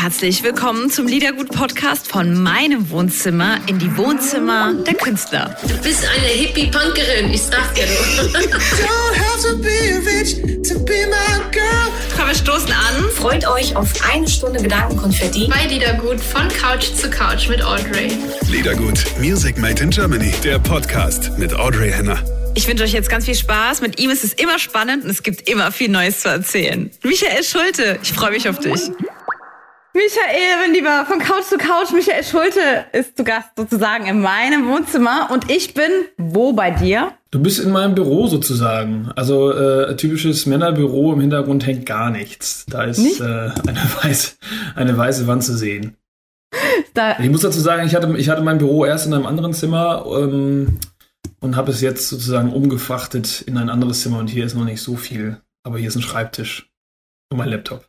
Herzlich willkommen zum Liedergut-Podcast von meinem Wohnzimmer in die Wohnzimmer der Künstler. Du bist eine Hippie-Punkerin, ich sag dir nur. Komm, wir stoßen an. Freut euch auf eine Stunde Gedankenkonfetti. Bei Liedergut von Couch zu Couch mit Audrey. Liedergut, Music Made in Germany, der Podcast mit Audrey Henner. Ich wünsche euch jetzt ganz viel Spaß. Mit ihm ist es immer spannend und es gibt immer viel Neues zu erzählen. Michael Schulte, ich freue mich auf dich. Michael, mein Lieber, von Couch zu Couch, Michael Schulte ist zu Gast sozusagen in meinem Wohnzimmer und ich bin wo bei dir? Du bist in meinem Büro sozusagen. Also äh, typisches Männerbüro, im Hintergrund hängt gar nichts. Da ist Nicht? äh, eine, weiß, eine weiße Wand zu sehen. Da, Ich muss dazu sagen, ich hatte, ich hatte mein Büro erst in einem anderen Zimmer ähm, und habe es jetzt sozusagen umgefrachtet in ein anderes Zimmer und hier ist noch nicht so viel. Aber hier ist ein Schreibtisch und mein Laptop.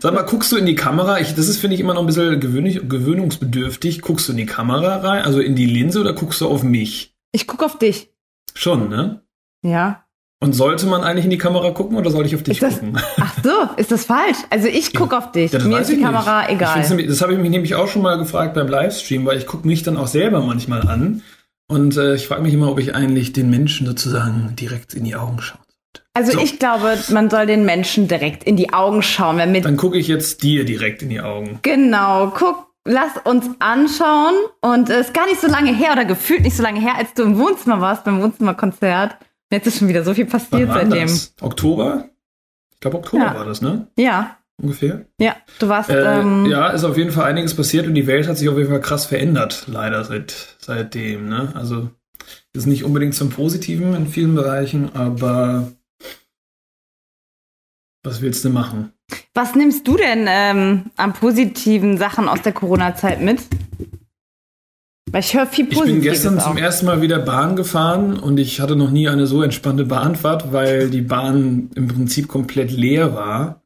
Sag mal, guckst du in die Kamera? Ich, das ist, finde ich, immer noch ein bisschen gewöhnlich, gewöhnungsbedürftig. Guckst du in die Kamera rein, also in die Linse oder guckst du auf mich? ich gucke auf dich. Schon, ne? Ja. Und sollte man eigentlich in die Kamera gucken oder soll ich auf dich das- gucken? Ach so, ist das falsch? Also ich gucke auf dich. Ja, das Mir ist die Kamera nicht. Ich egal. nämlich- das habe ich mich nämlich auch schon mal gefragt beim Livestream, weil ich gucke mich dann auch selber manchmal an. Und äh, ich frage mich immer, ob ich eigentlich den Menschen sozusagen direkt in die Augen schaue. Also So. ich glaube, man soll den Menschen direkt in die Augen schauen. Wenn mit Dann gucke ich jetzt dir direkt in die Augen. genau, guck, lass uns anschauen. Und es ist gar nicht so lange her oder gefühlt nicht so lange her, als du im Wohnzimmer warst beim Wohnzimmerkonzert. Jetzt ist schon wieder so viel passiert seitdem. das? Oktober? Ich glaube, Oktober Ja. war das, ne? Ja, Ungefähr. ja, du warst. Äh, ähm, ja, ist auf jeden Fall einiges passiert und die Welt hat sich auf jeden Fall krass verändert, leider seit, seitdem. Ne? Also ist nicht unbedingt zum Positiven in vielen Bereichen, aber was willst du machen? Was nimmst du denn ähm, an positiven Sachen aus der Corona-Zeit mit? Weil ich höre viel Ich Positives bin gestern auch. zum ersten Mal wieder Bahn gefahren und ich hatte noch nie eine so entspannte Bahnfahrt, weil die Bahn im Prinzip komplett leer war.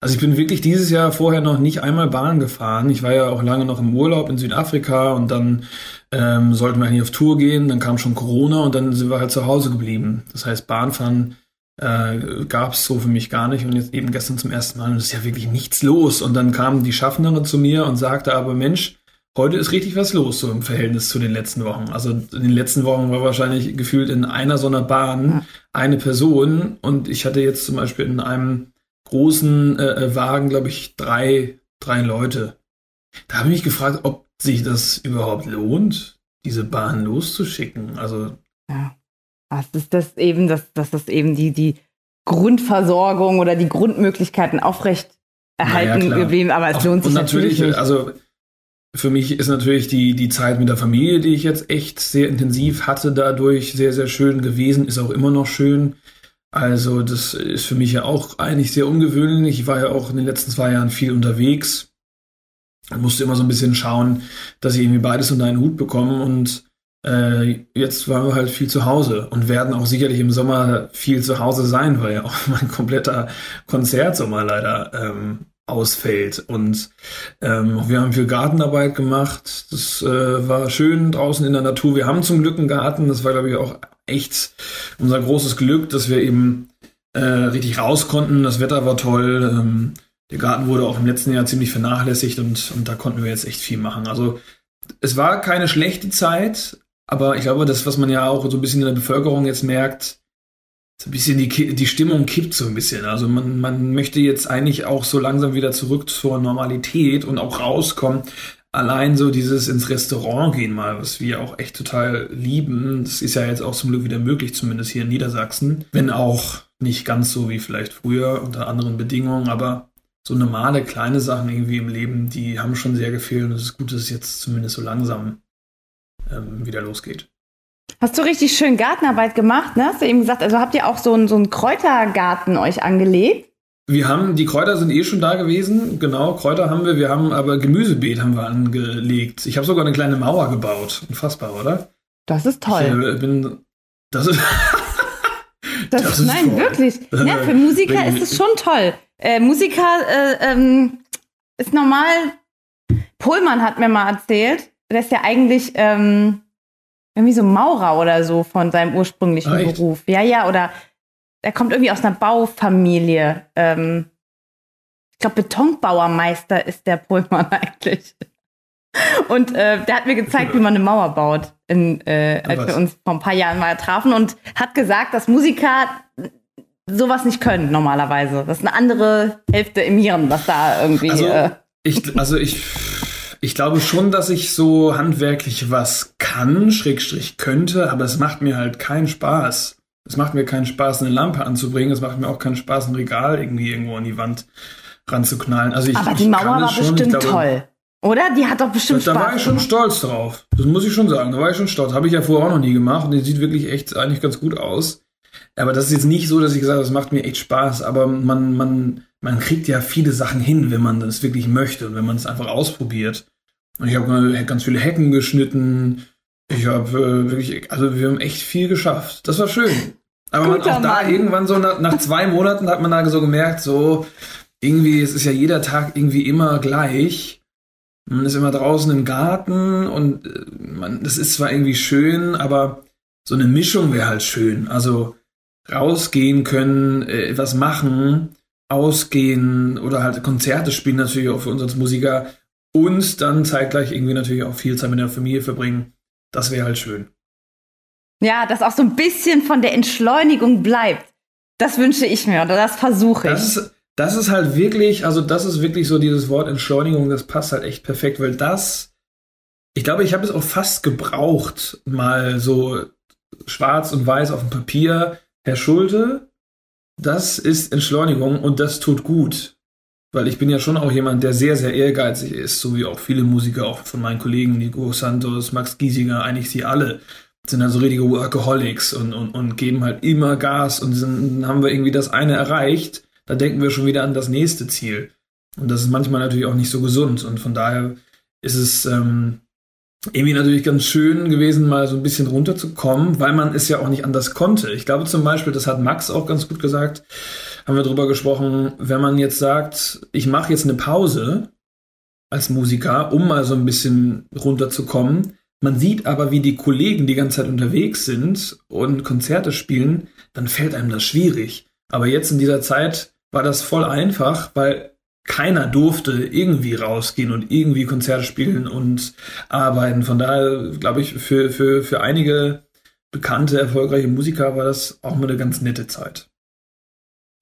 Also ich bin wirklich dieses Jahr vorher noch nicht einmal Bahn gefahren. Ich war ja auch lange noch im Urlaub in Südafrika und dann ähm, sollten wir eigentlich auf Tour gehen. Dann kam schon Corona und dann sind wir halt zu Hause geblieben. Das heißt, Bahnfahren äh, gab es so für mich gar nicht und jetzt eben gestern zum ersten Mal und es ist ja wirklich nichts los. Und dann kam die Schaffnerin zu mir und sagte aber, Mensch, heute ist richtig was los, so im Verhältnis zu den letzten Wochen. Also in den letzten Wochen war wahrscheinlich gefühlt in einer so einer Bahn eine Person und ich hatte jetzt zum Beispiel in einem großen äh, äh, Wagen, glaube ich, drei, drei Leute. Da habe ich mich gefragt, ob sich das überhaupt lohnt, diese Bahn loszuschicken. Also Ja. Das ist das eben, dass, dass das eben die, die Grundversorgung oder die Grundmöglichkeiten aufrecht erhalten Naja, geblieben, aber es Auch- lohnt sich und natürlich, natürlich, nicht. also für mich ist natürlich die, die Zeit mit der Familie, die ich jetzt echt sehr intensiv hatte, dadurch sehr, sehr schön gewesen, ist auch immer noch schön. Also das ist für mich ja auch eigentlich sehr ungewöhnlich. Ich war ja auch in den letzten zwei Jahren viel unterwegs. Ich musste immer so ein bisschen schauen, dass ich irgendwie beides unter einen Hut bekomme und äh, jetzt waren wir halt viel zu Hause und werden auch sicherlich im Sommer viel zu Hause sein, weil ja auch mein kompletter Konzertsommer leider ähm, ausfällt. Und ähm, wir haben viel Gartenarbeit gemacht. Das äh, war schön draußen in der Natur. Wir haben zum Glück einen Garten. Das war, glaube ich, auch echt unser großes Glück, dass wir eben äh, richtig raus konnten. Das Wetter war toll. Ähm, der Garten wurde auch im letzten Jahr ziemlich vernachlässigt und, und da konnten wir jetzt echt viel machen. Also es war keine schlechte Zeit, aber ich glaube, das, was man ja auch so ein bisschen in der Bevölkerung jetzt merkt, so ein bisschen die, die Stimmung kippt so ein bisschen. Also man, man möchte jetzt eigentlich auch so langsam wieder zurück zur Normalität und auch rauskommen. Allein so dieses ins Restaurant gehen mal, was wir auch echt total lieben. Das ist ja jetzt auch zum Glück wieder möglich, zumindest hier in Niedersachsen. Wenn auch nicht ganz so wie vielleicht früher unter anderen Bedingungen, aber so normale kleine Sachen irgendwie im Leben, die haben schon sehr gefehlt und es ist gut, dass es jetzt zumindest so langsam ähm, wieder losgeht. Hast du richtig schön Gartenarbeit gemacht, ne? Hast du eben gesagt, also habt ihr auch so einen, so einen Kräutergarten euch angelegt? Wir haben, die Kräuter sind eh schon da gewesen, genau, Kräuter haben wir, wir haben aber Gemüsebeet haben wir angelegt. Ich habe sogar eine kleine Mauer gebaut. Unfassbar, oder? Das ist toll. Ich äh, bin, das ist, Das, Das ist nein, toll. wirklich. Ja, für Musiker ist es schon toll. Äh, Musiker äh, ähm, ist normal. Pohlmann hat mir mal erzählt, der ist ja eigentlich ähm, irgendwie so Maurer oder so von seinem ursprünglichen Ah? Beruf. Ja, ja, oder er kommt irgendwie aus einer Baufamilie. Ähm, ich glaube, Betonbauermeister ist der Pohlmann eigentlich. Und äh, der hat mir gezeigt, wie man eine Mauer baut, in, äh, als Was? wir uns vor ein paar Jahren mal trafen und hat gesagt, dass Musiker sowas nicht können normalerweise. Das ist eine andere Hälfte im Hirn, was da irgendwie. Also, äh, ich, also ich, ich glaube schon, dass ich so handwerklich was kann, Schrägstrich könnte, aber es macht mir halt keinen Spaß. Es macht mir keinen Spaß, eine Lampe anzubringen. Es macht mir auch keinen Spaß, ein Regal irgendwie irgendwo an die Wand ranzuknallen. Also ich, aber die Mauer war schon. bestimmt glaube, toll. Oder? Die hat doch bestimmt da, Spaß. Da war ich schon stolz drauf. Das muss ich schon sagen. Da war ich schon stolz. Habe ich ja vorher auch noch nie gemacht und die sieht wirklich echt eigentlich ganz gut aus. Aber das ist jetzt nicht so, dass ich gesagt habe, das macht mir echt Spaß. Aber man, man, man kriegt ja viele Sachen hin, wenn man das wirklich möchte und wenn man es einfach ausprobiert. Und ich habe ganz viele Hecken geschnitten. Ich habe äh, wirklich, also wir haben echt viel geschafft. Das war schön. Aber man, auch da irgendwann so nach, nach zwei Monaten hat man da so gemerkt, so irgendwie, es ist ja jeder Tag irgendwie immer gleich. Man ist immer draußen im Garten und äh, man, das ist zwar irgendwie schön, aber so eine Mischung wäre halt schön. Also rausgehen können, äh, was machen, ausgehen oder halt Konzerte spielen natürlich auch für uns als Musiker und dann zeitgleich irgendwie natürlich auch viel Zeit mit der Familie verbringen. Das wäre halt schön. Ja, dass auch so ein bisschen von der Entschleunigung bleibt. Das wünsche ich mir oder das versuche ich. Das ist, das ist halt wirklich, also das ist wirklich so dieses Wort Entschleunigung, das passt halt echt perfekt, weil das, ich glaube, ich habe es auch fast gebraucht, mal so schwarz und weiß auf dem Papier, Herr Schulte, das ist Entschleunigung und das tut gut. Weil ich bin ja schon auch jemand, der sehr, sehr ehrgeizig ist, so wie auch viele Musiker, auch von meinen Kollegen, Nico Santos, Max Giesinger, eigentlich sie alle, sind also richtige Workaholics und, und, und geben halt immer Gas und dann haben wir irgendwie das eine erreicht da denken wir schon wieder an das nächste Ziel. Und das ist manchmal natürlich auch nicht so gesund. Und von daher ist es ähm, irgendwie natürlich ganz schön gewesen, mal so ein bisschen runterzukommen, weil man es ja auch nicht anders konnte. Ich glaube zum Beispiel, das hat Max auch ganz gut gesagt, haben wir drüber gesprochen, wenn man jetzt sagt, ich mache jetzt eine Pause als Musiker, um mal so ein bisschen runterzukommen. Man sieht aber, wie die Kollegen die ganze Zeit unterwegs sind und Konzerte spielen, dann fällt einem das schwierig. Aber jetzt in dieser Zeit war das voll einfach, weil keiner durfte irgendwie rausgehen und irgendwie Konzerte spielen und arbeiten. Von daher glaube ich, für, für, für einige bekannte, erfolgreiche Musiker war das auch mal eine ganz nette Zeit.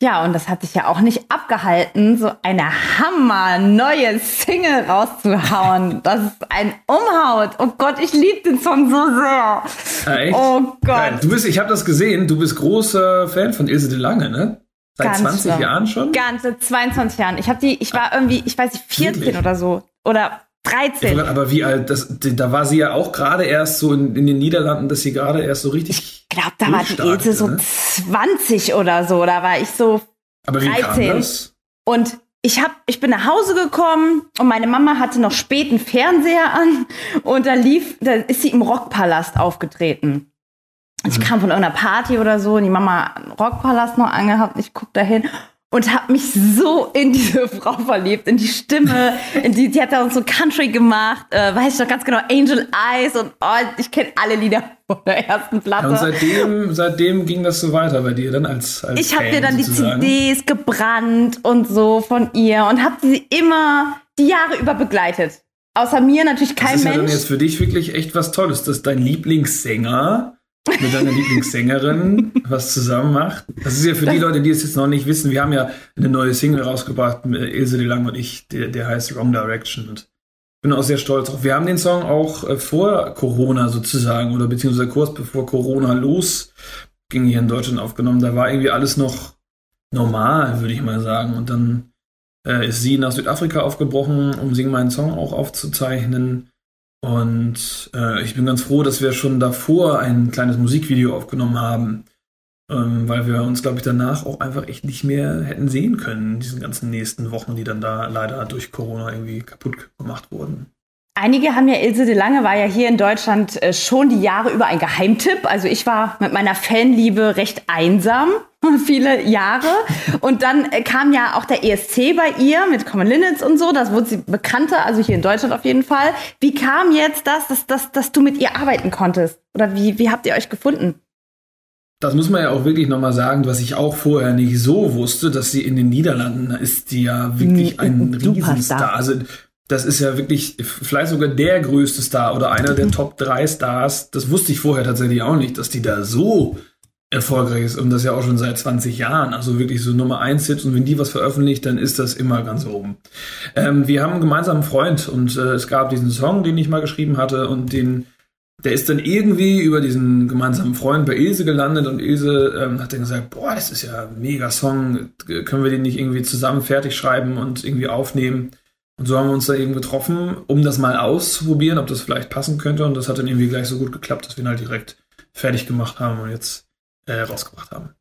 Ja, und das hat sich ja auch nicht abgehalten, so eine hammer neue Single rauszuhauen. Das ist ein Umhaut. Oh Gott, ich liebe den Song so sehr. Ah, echt? Oh Gott. Ja, du bist, ich habe das gesehen, du bist großer Fan von Ilse de Lange, ne? Seit Ganz 20 schlimm. Jahren schon? Ganze 22 Jahren. Ich habe die, ich war irgendwie, ich weiß nicht, 14 Wirklich? oder so. Oder 13. Aber wie alt, das, da war sie ja auch gerade erst so in, in, den Niederlanden, dass sie gerade erst so richtig. Ich glaube, da war die Ilse so ne? 20 oder so. Da war ich so. Aber 13. wie kam das? Und ich hab, ich bin nach Hause gekommen und meine Mama hatte noch späten Fernseher an und da lief, da ist sie im Rockpalast aufgetreten. Ich kam von irgendeiner Party oder so und die Mama Rockpalast noch angehabt. Ich guck dahin und habe mich so in diese Frau verliebt, in die Stimme, in die, die hat da so Country gemacht, äh, weiß ich noch ganz genau, Angel Eyes und oh, ich kenne alle Lieder von der ersten Platte. Ja, und seitdem, seitdem ging das so weiter bei dir dann als, als Ich habe dir dann sozusagen. die CDs gebrannt und so von ihr und habe sie immer die Jahre über begleitet. Außer mir natürlich kein Mensch. Das ist ja dann jetzt für dich wirklich echt was Tolles, dass dein Lieblingssänger mit deiner Lieblingssängerin was zusammen macht. Das ist ja für die Leute, die es jetzt noch nicht wissen, wir haben ja eine neue Single rausgebracht, mit Ilse de Lang und ich, der, der heißt Wrong Direction. Und bin auch sehr stolz drauf. Wir haben den Song auch äh, vor Corona sozusagen oder beziehungsweise kurz bevor Corona losging hier in Deutschland aufgenommen. Da war irgendwie alles noch normal, würde ich mal sagen. Und dann äh, ist sie nach Südafrika aufgebrochen, um Sing meinen Song auch aufzuzeichnen. Und äh, ich bin ganz froh, dass wir schon davor ein kleines Musikvideo aufgenommen haben, ähm, weil wir uns, glaube ich, danach auch einfach echt nicht mehr hätten sehen können, in diesen ganzen nächsten Wochen, die dann da leider durch Corona irgendwie kaputt gemacht wurden. Einige haben ja, Ilse de Lange war ja hier in Deutschland äh, schon die Jahre über ein Geheimtipp. Also ich war mit meiner Fanliebe recht einsam, viele Jahre. Und dann äh, kam ja auch der ESC bei ihr mit Common Linnets und so. Das wurde sie bekannter, also hier in Deutschland auf jeden Fall. Wie kam jetzt das, dass, dass, dass du mit ihr arbeiten konntest? Oder wie, wie habt ihr euch gefunden? das muss man ja auch wirklich nochmal sagen, was ich auch vorher nicht so wusste, dass sie in den Niederlanden ist, die ja wirklich ein Riesenstar sind. Das ist ja wirklich vielleicht sogar der größte Star oder einer der Top 3 Stars. Das wusste ich vorher tatsächlich auch nicht, dass die da so erfolgreich ist und das ja auch schon seit 20 Jahren. Also wirklich so Nummer 1 Hits und wenn die was veröffentlicht, dann ist das immer ganz oben. Ähm, wir haben einen gemeinsamen Freund und äh, es gab diesen Song, den ich mal geschrieben hatte und den der ist dann irgendwie über diesen gemeinsamen Freund bei Ilse gelandet und Ilse ähm, hat dann gesagt, boah, das ist ja ein mega Song, können wir den nicht irgendwie zusammen fertig schreiben und irgendwie aufnehmen? Und so haben wir uns da eben getroffen, um das mal auszuprobieren, ob das vielleicht passen könnte. Und das hat dann irgendwie gleich so gut geklappt, dass wir ihn halt direkt fertig gemacht haben und jetzt äh, rausgebracht haben.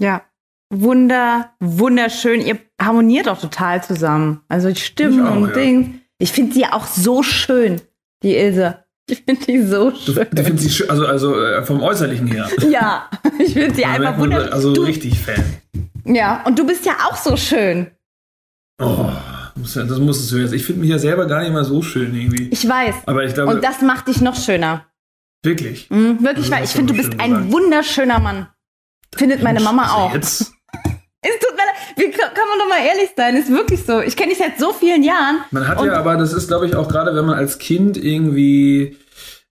Ja, wunder, wunderschön. Ihr harmoniert auch total zusammen. Also die Stimmen und ja. Ding. Ich finde sie auch so schön, die Ilse. Ich finde die so schön. Du, du findest sie schön, also, also äh, vom Äußerlichen her. Ja, ich finde sie einfach wunderschön. Also du, richtig Fan. Ja, und du bist ja auch so schön. Oh, das musstest du jetzt. Ich finde mich ja selber gar nicht mal so schön irgendwie. Ich weiß. Aber ich glaube. Und das macht dich noch schöner. Wirklich? Mhm, wirklich, also, weil ich finde, du bist ein gesagt. wunderschöner Mann. Findet meine Mama also auch. Jetzt? Es tut mir leid. Wie kann man doch mal ehrlich sein? Ist wirklich so. Ich kenne dich seit so vielen Jahren. Man hat ja, aber das ist, glaube ich, auch gerade, wenn man als Kind irgendwie.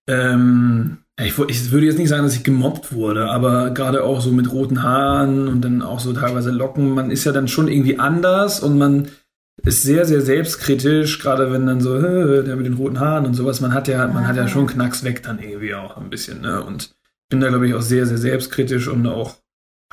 Ähm, ich, ich, würde jetzt nicht sagen, dass ich gemobbt wurde, aber gerade auch so mit roten Haaren und dann auch so teilweise Locken, man ist ja dann schon irgendwie anders und man ist sehr, sehr selbstkritisch, gerade wenn dann so, der mit den roten Haaren und sowas, man hat ja, man hat ja schon Knacks weg dann irgendwie auch ein bisschen, ne? Und bin da, glaube ich, auch sehr, sehr selbstkritisch und auch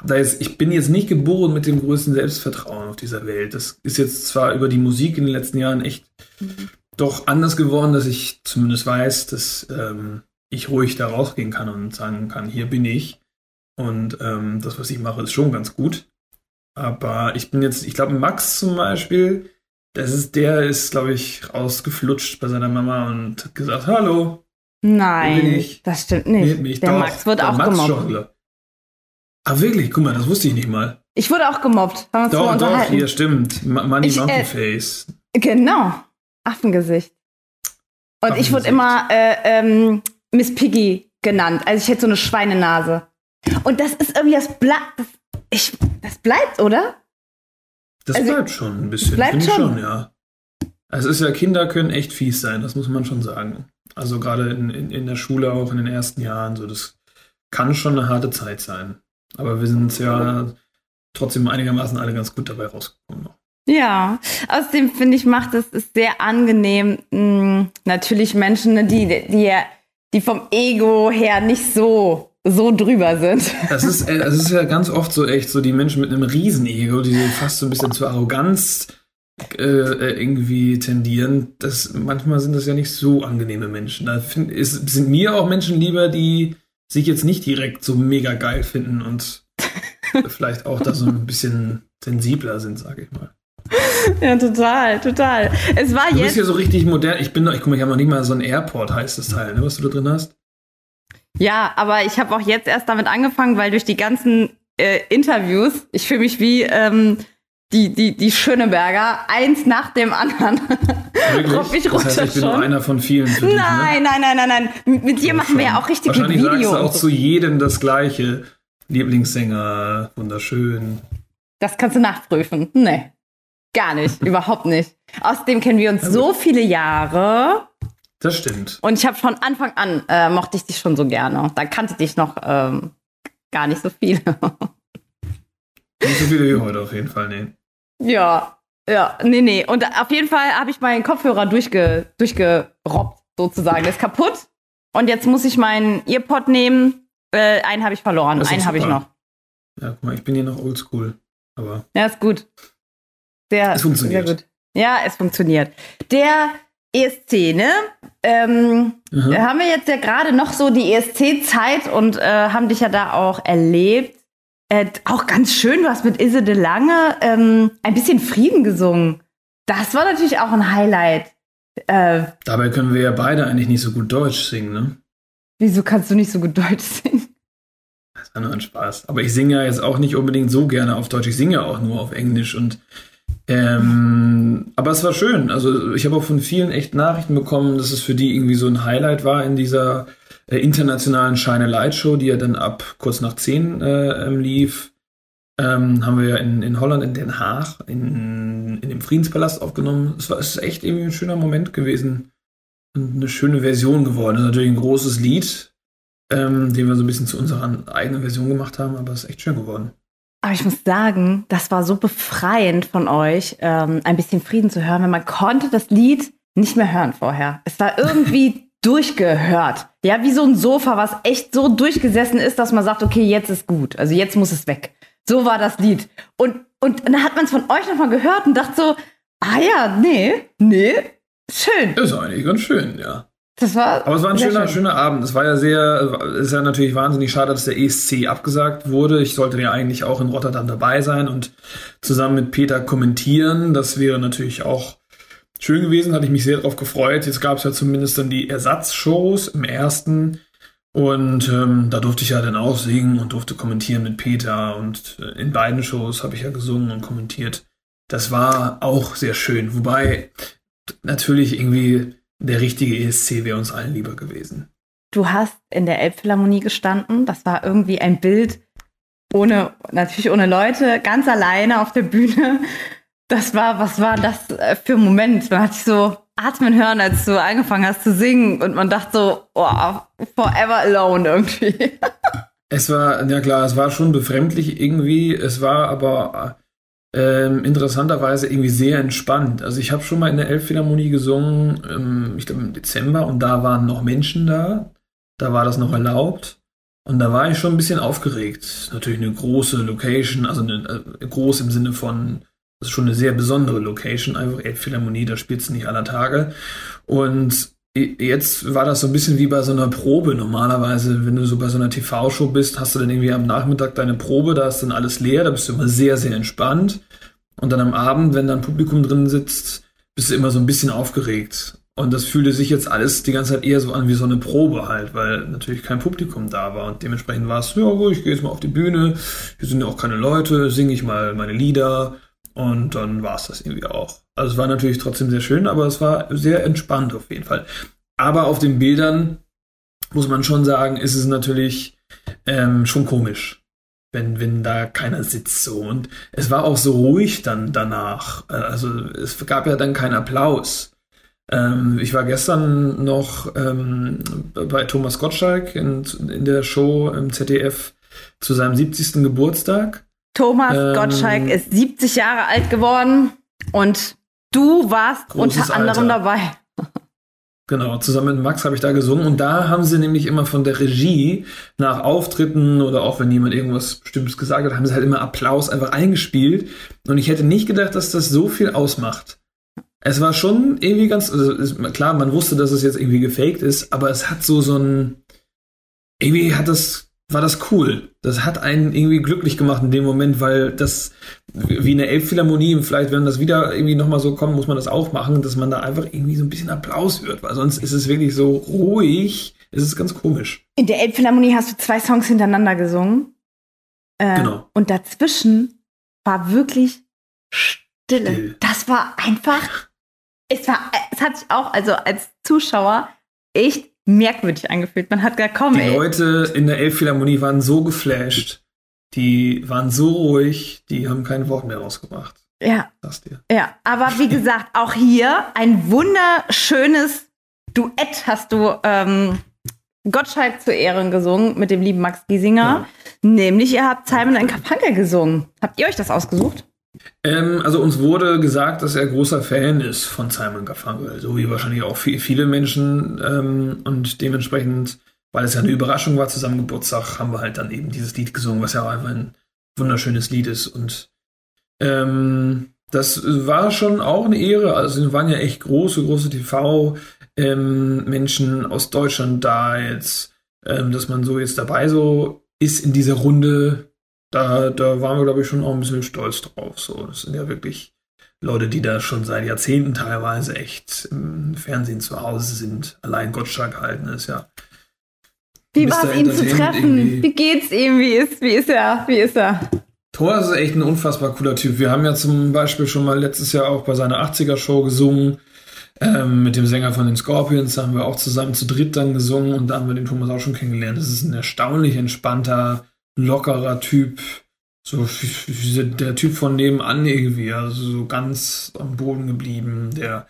da ist, ich bin jetzt nicht geboren mit dem größten Selbstvertrauen auf dieser Welt. Das ist jetzt zwar über die Musik in den letzten Jahren echt mhm. doch anders geworden, dass ich zumindest weiß, dass ähm, ich ruhig da rausgehen kann und sagen kann, hier bin ich. Und ähm, das, was ich mache, ist schon ganz gut. Aber ich bin jetzt, ich glaube, Max zum Beispiel, das ist, der ist, glaube ich, rausgeflutscht bei seiner Mama und hat gesagt, hallo. Nein, das stimmt nicht. Der Doch, Max wird auch Max gemobbt. Schochler. Ah, wirklich? Guck mal, das wusste ich nicht mal. Ich wurde auch gemobbt. Haben wir doch, doch, hier stimmt. Money ich, Monkey äh, Face. Genau. Affengesicht. Und Affengesicht. ich wurde immer äh, ähm, Miss Piggy genannt. Also ich hätte so eine Schweinenase. Und das ist irgendwie das bleibt. Das, das bleibt, oder? Das also, bleibt schon ein bisschen. Bleibt schon. schon, ja. Also es ist ja, Kinder können echt fies sein, das muss man schon sagen. Also gerade in, in, in der Schule auch in den ersten Jahren, so das kann schon eine harte Zeit sein. Aber wir sind ja trotzdem einigermaßen alle ganz gut dabei rausgekommen. Ja, außerdem finde ich, macht es sehr angenehm, mh, hm, natürlich Menschen, ne, die, die, die vom Ego her nicht so, so drüber sind. Das ist, das ist ja ganz oft so echt so die Menschen mit einem Riesen-Ego, die fast so ein bisschen zur Arroganz äh, irgendwie tendieren. Das, manchmal sind das ja nicht so angenehme Menschen. Da find, ist, sind mir auch Menschen lieber, die sich jetzt nicht direkt so mega geil finden und vielleicht auch da so ein bisschen sensibler sind, sage ich mal. Ja, total, total. Es war du jetzt. bist ja so richtig modern. Ich bin noch, ich guck mal, ich habe noch nicht mal so ein Airport, heißt das Teil, ne, was du da drin hast. Ja, aber ich habe auch jetzt erst damit angefangen, weil durch die ganzen äh, Interviews, ich fühle mich wie ähm, die, die, die Schöneberger, eins nach dem anderen. Wirklich? ich das heißt, ich bin schon. nur einer von vielen. Für nein, dich, ne? nein, nein, nein, nein. Mit, mit dir machen wir ja auch richtig Wahrscheinlich Video. Sagst du auch zu jedem das Gleiche. Lieblingssänger, wunderschön. Das kannst du nachprüfen. Nee. Gar nicht, überhaupt nicht. Außerdem kennen wir uns ja, so viele Jahre. Das stimmt. Und ich habe von Anfang an äh, mochte ich dich schon so gerne. Da kannte dich noch ähm, gar nicht so viele. Nicht so viele wie heute auf jeden Fall, nee. Ja, ja, nee, nee. Und auf jeden Fall habe ich meinen Kopfhörer durchge, durchgerobbt, sozusagen. Der ist kaputt. Und jetzt muss ich meinen Earpod nehmen. Äh, einen habe ich verloren, einen habe ich noch. Ja, guck mal, ich bin hier noch oldschool. Aber. Ja, ist gut. Sehr, es funktioniert. Sehr gut. Ja, es funktioniert. Der ESC, ne? Ähm, mhm. Haben wir jetzt ja gerade noch so die ESC-Zeit und äh, haben dich ja da auch erlebt. Äh, auch ganz schön, du hast mit Isse de Lange ähm, ein bisschen Frieden gesungen. Das war natürlich auch ein Highlight. Äh, Dabei können wir ja beide eigentlich nicht so gut Deutsch singen, ne? Wieso kannst du nicht so gut Deutsch singen? Das war nur ein Spaß. Aber ich singe ja jetzt auch nicht unbedingt so gerne auf Deutsch. Ich singe ja auch nur auf Englisch und ähm, aber es war schön. Also ich habe auch von vielen echt Nachrichten bekommen, dass es für die irgendwie so ein Highlight war in dieser äh, internationalen Shine a Light Show, die ja dann ab kurz nach 10 äh, ähm, lief, ähm, haben wir ja in, in Holland, in Den Haag, in, in dem Friedenspalast aufgenommen. Es war es ist echt irgendwie ein schöner Moment gewesen und eine schöne Version geworden. Das ist natürlich ein großes Lied, ähm, den wir so ein bisschen zu unserer eigenen Version gemacht haben, aber es ist echt schön geworden. Aber ich muss sagen, das war so befreiend von euch, ähm, ein bisschen Frieden zu hören, weil man konnte das Lied nicht mehr hören vorher. Es war irgendwie durchgehört. Ja, wie so ein Sofa, was echt so durchgesessen ist, dass man sagt, okay, jetzt ist gut. Also jetzt muss es weg. So war das Lied. Und, und dann hat man es von euch nochmal gehört und dachte so, ah ja, nee, nee, schön. Das ist eigentlich ganz schön, ja. Das war Aber es war ein schöner, schön. schöner Abend. Es war ja sehr, es ist ja natürlich wahnsinnig schade, dass der ESC abgesagt wurde. Ich sollte ja eigentlich auch in Rotterdam dabei sein und zusammen mit Peter kommentieren. Das wäre natürlich auch schön gewesen, hatte ich mich sehr darauf gefreut. Jetzt gab es ja zumindest dann die Ersatzshows im ersten. Und ähm, da durfte ich ja dann auch singen und durfte kommentieren mit Peter. Und äh, in beiden Shows habe ich ja gesungen und kommentiert. Das war auch sehr schön. Wobei natürlich irgendwie der richtige ESC wäre uns allen lieber gewesen. Du hast in der Elbphilharmonie gestanden. Das war irgendwie ein Bild ohne, natürlich ohne Leute, ganz alleine auf der Bühne. Das war, was war das äh, für ein Moment? Man hat sich so atmen hören, als du angefangen hast zu singen und man dachte so, oh, forever alone irgendwie. Es war, ja klar, es war schon befremdlich irgendwie. Es war aber ähm, interessanterweise irgendwie sehr entspannt. Also ich habe schon mal in der Elbphilharmonie gesungen, ähm, ich glaube im Dezember, und da waren noch Menschen da. Da war das noch erlaubt. Und da war ich schon ein bisschen aufgeregt. Natürlich eine große Location, also eine, äh, groß im Sinne von, das ist schon eine sehr besondere Location, einfach Elbphilharmonie, da spielst du nicht aller Tage. Und jetzt war das so ein bisschen wie bei so einer Probe normalerweise. Wenn du so bei so einer TV-Show bist, hast du dann irgendwie am Nachmittag deine Probe, da ist dann alles leer, da bist du immer sehr, sehr entspannt. Und dann am Abend, wenn dann Publikum drin sitzt, bist du immer so ein bisschen aufgeregt. Und das fühlte sich jetzt alles die ganze Zeit eher so an wie so eine Probe halt, weil natürlich kein Publikum da war. Und dementsprechend war es, ja, gut, ich gehe jetzt mal auf die Bühne, hier sind ja auch keine Leute, singe ich mal meine Lieder. Und dann war es das irgendwie auch. Also es war natürlich trotzdem sehr schön, aber es war sehr entspannt auf jeden Fall. Aber auf den Bildern muss man schon sagen, ist es natürlich ähm, schon komisch, wenn, wenn da keiner sitzt so. Und es war auch so ruhig dann danach. Also es gab ja dann keinen Applaus. Ähm, ich war gestern noch ähm, bei Thomas Gottschalk in, in der Show im ZDF zu seinem 70. Geburtstag. Thomas Ähm, Gottschalk ist 70 Jahre alt geworden und du warst Großes unter anderem Alter. dabei. Genau, zusammen mit Max habe ich da gesungen und da haben sie nämlich immer von der Regie nach Auftritten oder auch wenn jemand irgendwas Bestimmtes gesagt hat, haben sie halt immer Applaus einfach eingespielt und ich hätte nicht gedacht, dass das so viel ausmacht. Es war schon irgendwie ganz, also ist, klar, man wusste, dass es jetzt irgendwie gefaked ist, aber es hat so so ein, irgendwie hat das, war das cool. Das hat einen irgendwie glücklich gemacht in dem Moment, weil das, wie eine Elbphilharmonie, und vielleicht, wenn das wieder irgendwie nochmal so kommt, muss man das auch machen, dass man da einfach irgendwie so ein bisschen Applaus hört, weil sonst ist es wirklich so ruhig, es ist ganz komisch. In der Elbphilharmonie hast du zwei Songs hintereinander gesungen. Äh, Genau. Und dazwischen war wirklich Stille. Still. Das war einfach, es war, es hat sich auch, also als Zuschauer, echt merkwürdig angefühlt. Man hat gesagt, komm, Die ey. Leute in der Elbphilharmonie waren so geflasht, die waren so ruhig, die haben kein Wort mehr rausgebracht. Ja, ja. Aber wie gesagt, auch hier ein wunderschönes Duett hast du ähm, Gottschalk zu Ehren gesungen mit dem lieben Max Giesinger. Nämlich, ihr habt Simon and Garfunkel gesungen. Habt ihr euch das ausgesucht? Ähm, also uns wurde gesagt, dass er großer Fan ist von Simon Garfunkel, so wie wahrscheinlich auch viel, viele Menschen. Ähm, und dementsprechend, weil es ja eine Überraschung war, zu seinem Geburtstag, haben wir halt dann eben dieses Lied gesungen, was ja auch einfach ein wunderschönes Lied ist. Und ähm, das war schon auch eine Ehre. Also es waren ja echt große, große TV-Menschen aus Deutschland da jetzt, ähm, dass man so jetzt dabei so ist in dieser Runde. Da, da waren wir, glaube ich, schon auch ein bisschen stolz drauf. So, das sind ja wirklich Leute, die da schon seit Jahrzehnten teilweise echt im Fernsehen zu Hause sind. Allein Gottschalk halten ist ja. Wie war es, ihn zu treffen? irgendwie. Wie geht's ihm? Wie ist, wie ist er? Wie ist er? Thor ist echt ein unfassbar cooler Typ. Wir haben ja zum Beispiel schon mal letztes Jahr auch bei seiner 80er-Show gesungen. Ähm, mit dem Sänger von den Scorpions haben wir auch zusammen zu dritt dann gesungen und da haben wir den Thomas auch schon kennengelernt. Das ist ein erstaunlich entspannter, lockerer Typ. So der Typ von nebenan irgendwie, also so ganz am Boden geblieben, der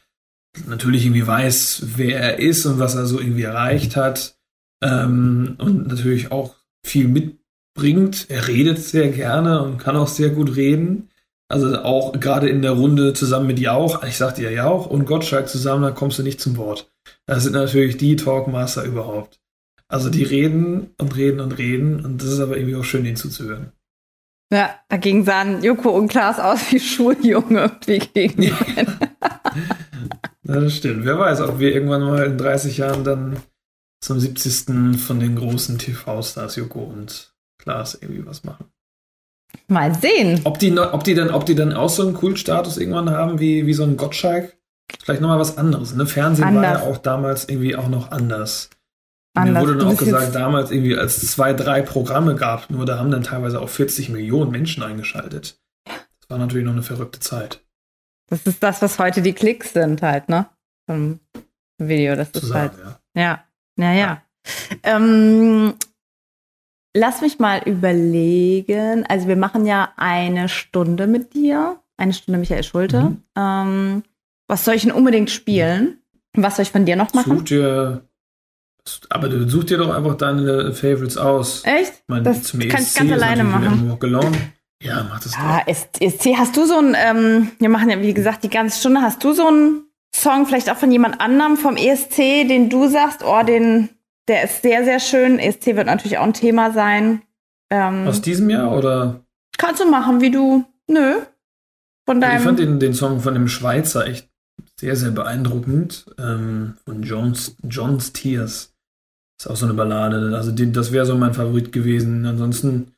natürlich irgendwie weiß, wer er ist und was er so irgendwie erreicht hat. Ähm, und natürlich auch viel mitbringt. Er redet sehr gerne und kann auch sehr gut reden. Also auch gerade in der Runde zusammen mit Jauch, ich sagte ja Jauch und Gottschalk zusammen, da kommst du nicht zum Wort. Das sind natürlich die Talkmaster überhaupt. Also die reden und reden und reden und das ist aber irgendwie auch schön, ihnen zuzuhören. Ja, dagegen sahen Joko und Klaas aus wie Schuljunge irgendwie gegen. Ja. das stimmt. Wer weiß, ob wir irgendwann mal in 30 Jahren dann zum 70. von den großen TV-Stars Joko und Klaas irgendwie was machen. Mal sehen. Ob die, ob die, dann, ob die dann auch so einen Kultstatus irgendwann haben wie, wie so ein Gottschalk? Vielleicht nochmal was anderes. Ne? Fernsehen anders. war ja auch damals irgendwie auch noch anders. anders. Mir wurde dann auch gesagt, damals irgendwie als zwei, drei Programme gab, nur da haben dann teilweise auch 40 Millionen Menschen eingeschaltet. Das war natürlich noch eine verrückte Zeit. Das ist das, was heute die Klicks sind halt, ne? Vom Video. Das ist Zusammen, halt. Ja. ja. Naja. Ja. Ähm, lass mich mal überlegen. Also wir machen ja eine Stunde mit dir. Eine Stunde Michael Schulte. Mhm. Ähm, was soll ich denn unbedingt spielen? Was soll ich von dir noch machen? Such dir, aber du such dir doch einfach deine Favorites aus. Echt? Mein, das zum kann ich ganz alleine machen. Ja, mach das ja, doch. ESC, hast du so ein, ähm, wir machen ja wie gesagt die ganze Stunde, hast du so einen Song vielleicht auch von jemand anderem vom ESC, den du sagst, oh, den, der ist sehr, sehr schön. ESC wird natürlich auch ein Thema sein. Ähm, Aus diesem Jahr oder? Kannst du machen, wie du. Nö. Von deinem. Ich fand den, den Song von dem Schweizer echt sehr, sehr beeindruckend. Ähm, von Jones, John's Tears. Ist auch so eine Ballade. Also die, das wäre so mein Favorit gewesen. Ansonsten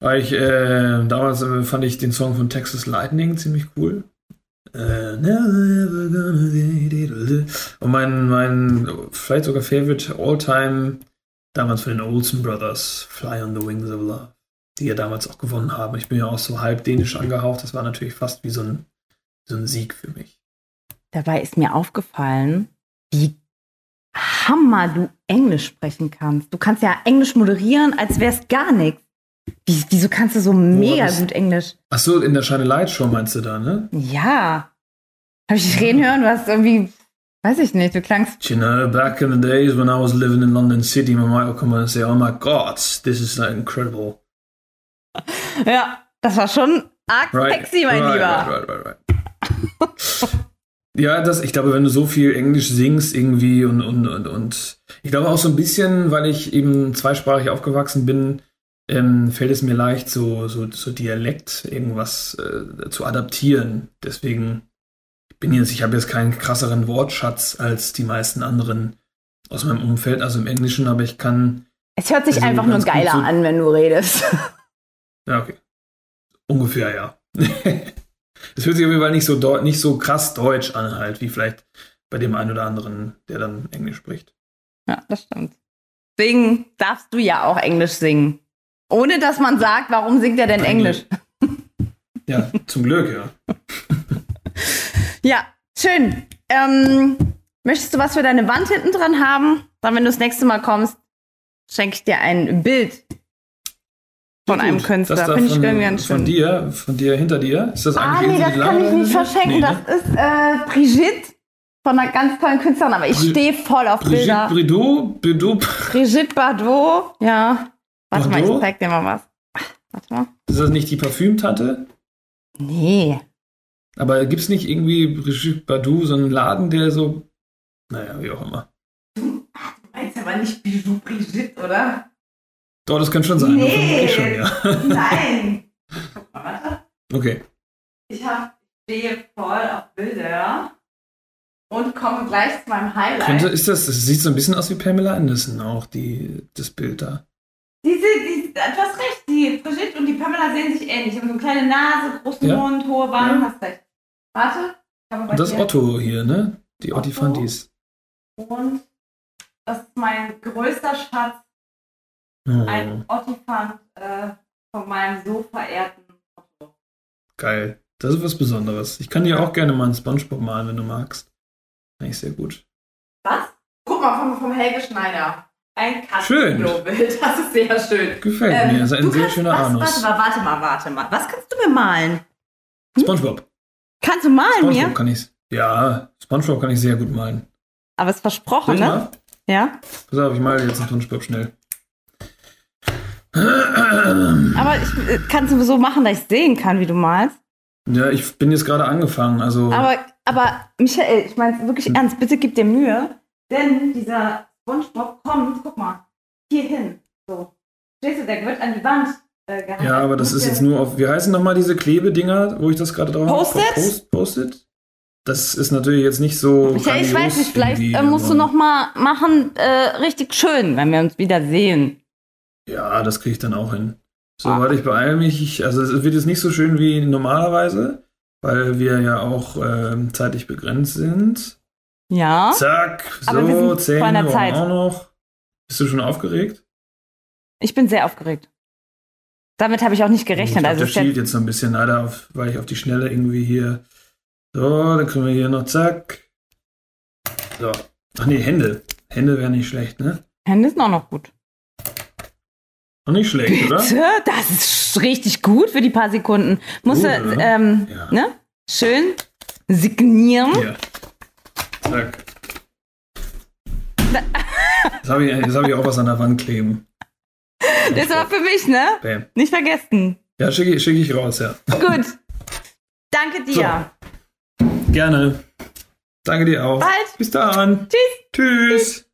war ich, äh, damals äh, fand ich den Song von Texas Lightning ziemlich cool. Äh, und mein, mein, vielleicht sogar Favorite All-Time, damals von den Olsen Brothers, Fly on the Wings of Love, die ja damals auch gewonnen haben. Ich bin ja auch so halb dänisch angehaucht, das war natürlich fast wie so ein, so ein Sieg für mich. Dabei ist mir aufgefallen, wie Hammer du Englisch sprechen kannst. Du kannst ja Englisch moderieren, als wäre es gar nichts. Wie, wieso kannst du so mega das, gut Englisch? Ach so, in der Shine Light Show meinst du da, ne? Ja. Habe ich dich reden hören? Du hast irgendwie, weiß ich nicht, du klangst. You know, back in the days when I was living in London City, my might come and say, oh my God, this is like incredible. Ja, das war schon arg right, sexy, mein right, Lieber. Right, ja, das, ich glaube, wenn du so viel Englisch singst irgendwie und, und, und, und ich glaube auch so ein bisschen, weil ich eben zweisprachig aufgewachsen bin, ähm, fällt es mir leicht, so, so, so Dialekt irgendwas äh, zu adaptieren. Deswegen bin jetzt, ich habe jetzt keinen krasseren Wortschatz als die meisten anderen aus meinem Umfeld, also im Englischen, aber ich kann. Es hört sich einfach nur geiler so an, wenn du redest. Ja, okay. Ungefähr, ja. Es hört sich auf jeden Fall nicht so, nicht so krass deutsch an, halt, wie vielleicht bei dem einen oder anderen, der dann Englisch spricht. Ja, das stimmt. Deswegen darfst du ja auch Englisch singen. Ohne dass man sagt, warum singt er denn Englisch? Ja, zum Glück, ja. ja, schön. Ähm, möchtest du was für deine Wand hinten dran haben? Dann, wenn du das nächste Mal kommst, schenke ich dir ein Bild von ja, einem Künstler. Finde ich irgendwie ganz schön. Von dir, von dir, hinter dir? Ist das eigentlich ah, nee, das kann ich nicht verschenken. Nee, ne? Das ist äh, Brigitte von einer ganz tollen Künstlerin, aber ich stehe voll auf Brigitte Bilder. Brigitte Bardot? Brigitte Bardot, ja. Warte Bordeaux? mal, ich zeig dir mal was. Warte mal. Ist das nicht die Parfümtante? Nee. Aber gibt es nicht irgendwie Brigitte Bardot, so einen Laden, der so. Naja, wie auch immer. Du meinst aber nicht Bijou Brigitte, oder? Doch, das kann schon sein. Nee. Schon, ja. Nein. Guck mal, warte. Okay. Ich hab, stehe voll auf Bilder und komme gleich zu meinem Highlight. Könnte, ist das, das sieht so ein bisschen aus wie Pamela Anderson auch, die, das Bild da. Diese, die, du hast recht, die Brigitte und die Pamela sehen sich ähnlich. Haben so eine kleine Nase, großen ja. Mund, hohe Wangen, ja. hast recht. Warte. Und das ist Otto hier, ne? Die Ottifantis. Und das ist mein größter Schatz. Oh. Ein Ottifant äh, von meinem so verehrten Otto. Geil. Das ist was Besonderes. Ich kann dir auch gerne mal einen Spongebob malen, wenn du magst. Kann ich sehr gut. Was? Guck mal, vom, vom Helge Schneider. Ein Schön. Katzenklo-Bild. Das ist sehr schön. Gefällt Ähm, mir. Das ist ein sehr kannst- schöner was, Anus. Warte mal, warte mal, warte mal. Was kannst du mir malen? Spongebob. Kannst du malen Spongebob mir? kann ich. Ja, Spongebob kann ich sehr gut malen. Aber es ist versprochen, ne? mal? Ja. Pass auf, ich male jetzt einen Spongebob schnell. Aber ich, äh, kannst du so machen, dass ich sehen kann, wie du malst. Ja, ich bin jetzt gerade angefangen. Also Aber, aber Michael, ich meine wirklich Hm. ernst, bitte gib dir Mühe, denn dieser Spongebob kommt, guck mal, hier hin. So. Stehst du, der wird an die Wand äh, gehalten. ja, aber das ist jetzt nur auf. Wie heißen nochmal diese Klebedinger, wo ich das gerade drauf Post-its? Post, Post-it? Das ist natürlich jetzt nicht so. Michael, ich weiß nicht, vielleicht äh, musst du aber- noch mal machen, äh, richtig schön, wenn wir uns wieder sehen. Ja, das kriege ich dann auch hin. So, Ah. warte, ich beeile mich. Ich, also es wird jetzt nicht so schön wie normalerweise, weil wir ja auch ähm, zeitlich begrenzt sind. Ja. Zack, so, sind zehn vor einer Uhr Zeit. auch noch. Bist du schon aufgeregt? Ich bin sehr aufgeregt. Damit habe ich auch nicht ich gerechnet. glaub, Also der jetzt- schielt jetzt so ein bisschen leider, auf, weil ich auf die Schnelle irgendwie hier. So, dann können wir hier noch zack. So. Ach nee, Hände. Hände wäre nicht schlecht, ne? Hände sind auch noch gut. Auch nicht schlecht, oder? Bitte? Das ist richtig gut für die paar Sekunden. Musst du, oder? ähm, Ja. ne? Schön signieren. Hier. Zack. Jetzt habe ich, jetzt hab ich auch was an der Wand kleben. Das war für mich, ne? Bam. Nicht vergessen. Ja, schicke ich, schick ich raus, ja. Gut. Danke dir. Gerne. Danke dir auch. Bald. Bis dann. Tschüss. Tschüss.